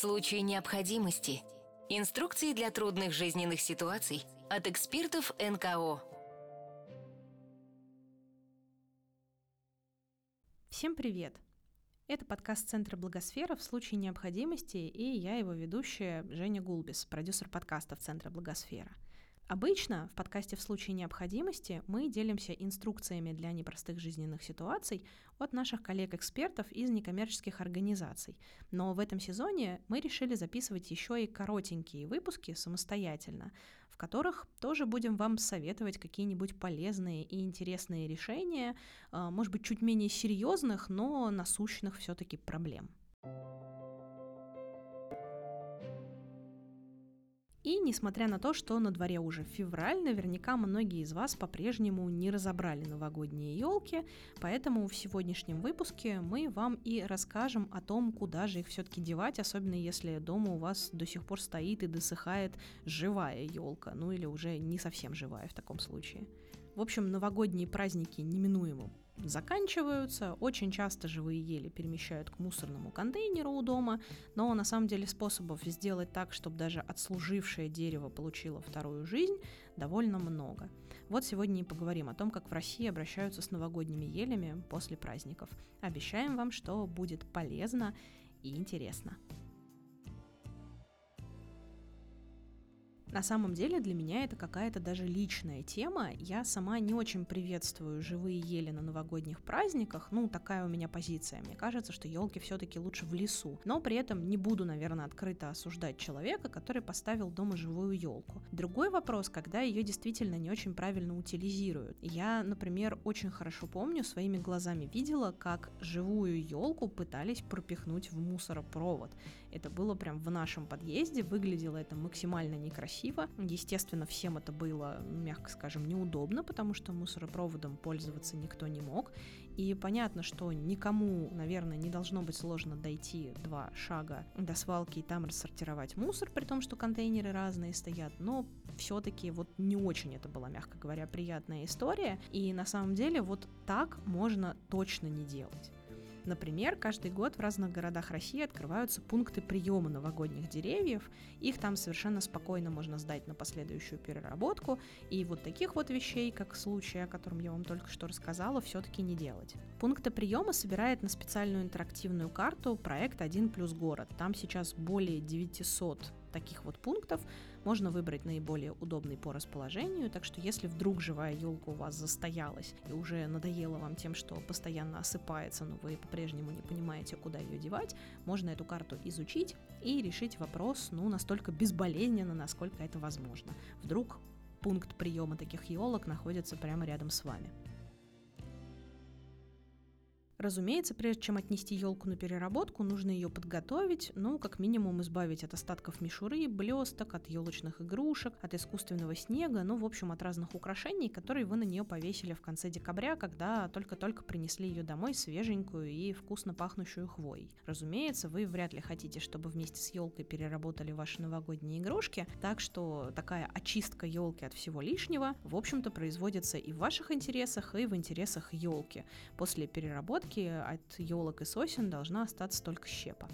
случае необходимости. Инструкции для трудных жизненных ситуаций от экспертов НКО. Всем привет! Это подкаст Центра Благосфера в случае необходимости, и я его ведущая Женя Гулбис, продюсер подкастов Центра Благосфера – Обычно в подкасте «В случае необходимости» мы делимся инструкциями для непростых жизненных ситуаций от наших коллег-экспертов из некоммерческих организаций. Но в этом сезоне мы решили записывать еще и коротенькие выпуски самостоятельно, в которых тоже будем вам советовать какие-нибудь полезные и интересные решения, а, может быть, чуть менее серьезных, но насущных все-таки проблем. И несмотря на то, что на дворе уже февраль, наверняка многие из вас по-прежнему не разобрали новогодние елки, поэтому в сегодняшнем выпуске мы вам и расскажем о том, куда же их все-таки девать, особенно если дома у вас до сих пор стоит и досыхает живая елка, ну или уже не совсем живая в таком случае. В общем, новогодние праздники неминуемо заканчиваются. Очень часто живые ели перемещают к мусорному контейнеру у дома, но на самом деле способов сделать так, чтобы даже отслужившее дерево получило вторую жизнь, довольно много. Вот сегодня и поговорим о том, как в России обращаются с новогодними елями после праздников. Обещаем вам, что будет полезно и интересно. На самом деле для меня это какая-то даже личная тема. Я сама не очень приветствую живые ели на новогодних праздниках. Ну, такая у меня позиция. Мне кажется, что елки все-таки лучше в лесу. Но при этом не буду, наверное, открыто осуждать человека, который поставил дома живую елку. Другой вопрос, когда ее действительно не очень правильно утилизируют. Я, например, очень хорошо помню, своими глазами видела, как живую елку пытались пропихнуть в мусоропровод. Это было прям в нашем подъезде, выглядело это максимально некрасиво красиво. Естественно, всем это было, мягко скажем, неудобно, потому что мусоропроводом пользоваться никто не мог. И понятно, что никому, наверное, не должно быть сложно дойти два шага до свалки и там рассортировать мусор, при том, что контейнеры разные стоят, но все-таки вот не очень это была, мягко говоря, приятная история. И на самом деле вот так можно точно не делать. Например, каждый год в разных городах России открываются пункты приема новогодних деревьев. Их там совершенно спокойно можно сдать на последующую переработку. И вот таких вот вещей, как случай, о котором я вам только что рассказала, все-таки не делать. Пункты приема собирает на специальную интерактивную карту проект «Один плюс город». Там сейчас более 900 таких вот пунктов можно выбрать наиболее удобный по расположению, так что если вдруг живая елка у вас застоялась и уже надоело вам тем, что постоянно осыпается, но вы по-прежнему не понимаете, куда ее девать, можно эту карту изучить и решить вопрос, ну, настолько безболезненно, насколько это возможно. Вдруг пункт приема таких елок находится прямо рядом с вами. Разумеется, прежде чем отнести елку на переработку, нужно ее подготовить, ну, как минимум избавить от остатков мишуры, блесток, от елочных игрушек, от искусственного снега, ну, в общем, от разных украшений, которые вы на нее повесили в конце декабря, когда только-только принесли ее домой свеженькую и вкусно пахнущую хвоей. Разумеется, вы вряд ли хотите, чтобы вместе с елкой переработали ваши новогодние игрушки, так что такая очистка елки от всего лишнего, в общем-то, производится и в ваших интересах, и в интересах елки. После переработки ветки от елок и сосен должна остаться только щепа.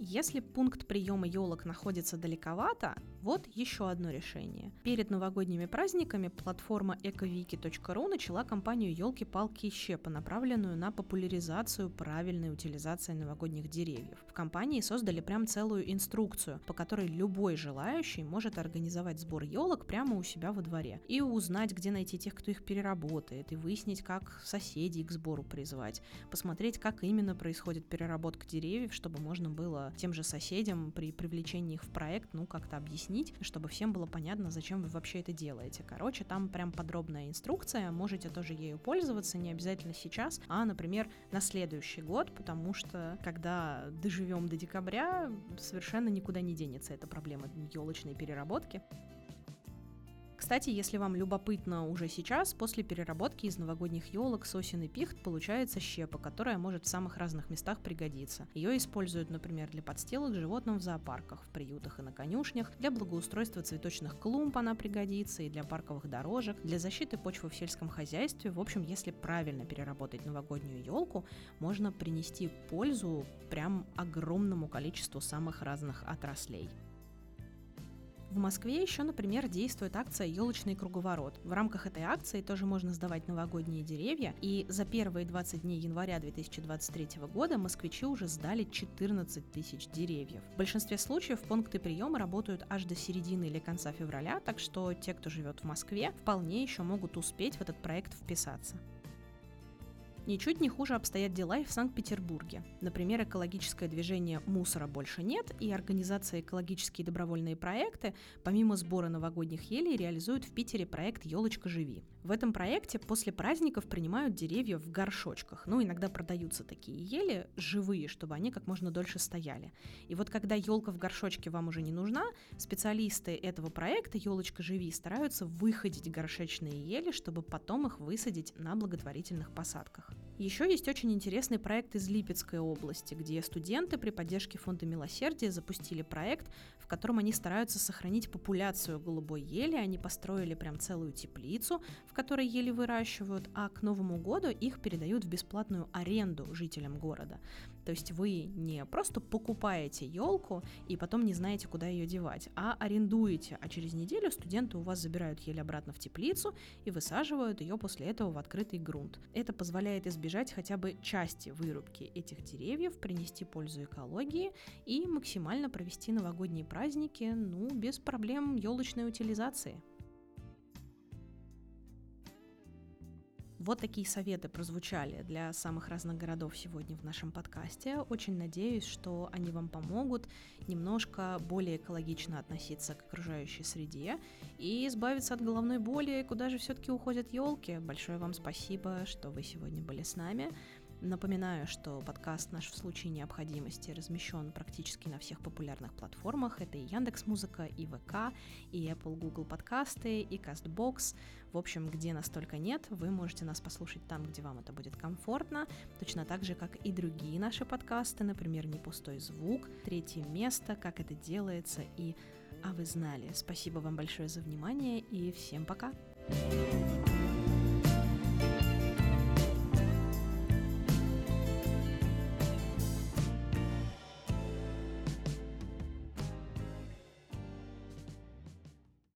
Если пункт приема елок находится далековато, вот еще одно решение. Перед новогодними праздниками платформа ecoviki.ru начала кампанию «Елки-палки и щепа», направленную на популяризацию правильной утилизации новогодних деревьев. В компании создали прям целую инструкцию, по которой любой желающий может организовать сбор елок прямо у себя во дворе и узнать, где найти тех, кто их переработает, и выяснить, как соседей к сбору призвать, посмотреть, как именно происходит переработка деревьев, чтобы можно было тем же соседям при привлечении их в проект, ну, как-то объяснить, чтобы всем было понятно, зачем вы вообще это делаете. Короче, там прям подробная инструкция, можете тоже ею пользоваться, не обязательно сейчас, а, например, на следующий год, потому что когда доживем до декабря, совершенно никуда не денется эта проблема елочной переработки. Кстати, если вам любопытно уже сейчас, после переработки из новогодних елок сосен и пихт получается щепа, которая может в самых разных местах пригодиться. Ее используют, например, для подстилок животным в зоопарках, в приютах и на конюшнях, для благоустройства цветочных клумб она пригодится и для парковых дорожек, для защиты почвы в сельском хозяйстве. В общем, если правильно переработать новогоднюю елку, можно принести пользу прям огромному количеству самых разных отраслей. В Москве еще, например, действует акция «Елочный круговорот». В рамках этой акции тоже можно сдавать новогодние деревья, и за первые 20 дней января 2023 года москвичи уже сдали 14 тысяч деревьев. В большинстве случаев пункты приема работают аж до середины или конца февраля, так что те, кто живет в Москве, вполне еще могут успеть в этот проект вписаться. Ничуть не хуже обстоят дела и в Санкт-Петербурге. Например, экологическое движение «Мусора больше нет» и организация «Экологические добровольные проекты» помимо сбора новогодних елей реализуют в Питере проект «Елочка живи». В этом проекте после праздников принимают деревья в горшочках. Ну, иногда продаются такие ели живые, чтобы они как можно дольше стояли. И вот когда елка в горшочке вам уже не нужна, специалисты этого проекта «Елочка живи» стараются выходить горшечные ели, чтобы потом их высадить на благотворительных посадках. Еще есть очень интересный проект из Липецкой области, где студенты при поддержке Фонда Милосердия запустили проект, в котором они стараются сохранить популяцию голубой ели. Они построили прям целую теплицу, в которой ели выращивают, а к Новому году их передают в бесплатную аренду жителям города. То есть вы не просто покупаете елку и потом не знаете, куда ее девать, а арендуете, а через неделю студенты у вас забирают ель обратно в теплицу и высаживают ее после этого в открытый грунт. Это позволяет избежать хотя бы части вырубки этих деревьев, принести пользу экологии и максимально провести новогодние праздники, ну, без проблем елочной утилизации. Вот такие советы прозвучали для самых разных городов сегодня в нашем подкасте. Очень надеюсь, что они вам помогут немножко более экологично относиться к окружающей среде и избавиться от головной боли, куда же все-таки уходят елки. Большое вам спасибо, что вы сегодня были с нами. Напоминаю, что подкаст наш в случае необходимости размещен практически на всех популярных платформах. Это и Яндекс Музыка, и ВК, и Apple Google подкасты, и CastBox. В общем, где нас только нет, вы можете нас послушать там, где вам это будет комфортно, точно так же, как и другие наши подкасты, например, «Не пустой звук», «Третье место», «Как это делается» и «А вы знали». Спасибо вам большое за внимание и всем пока! thank you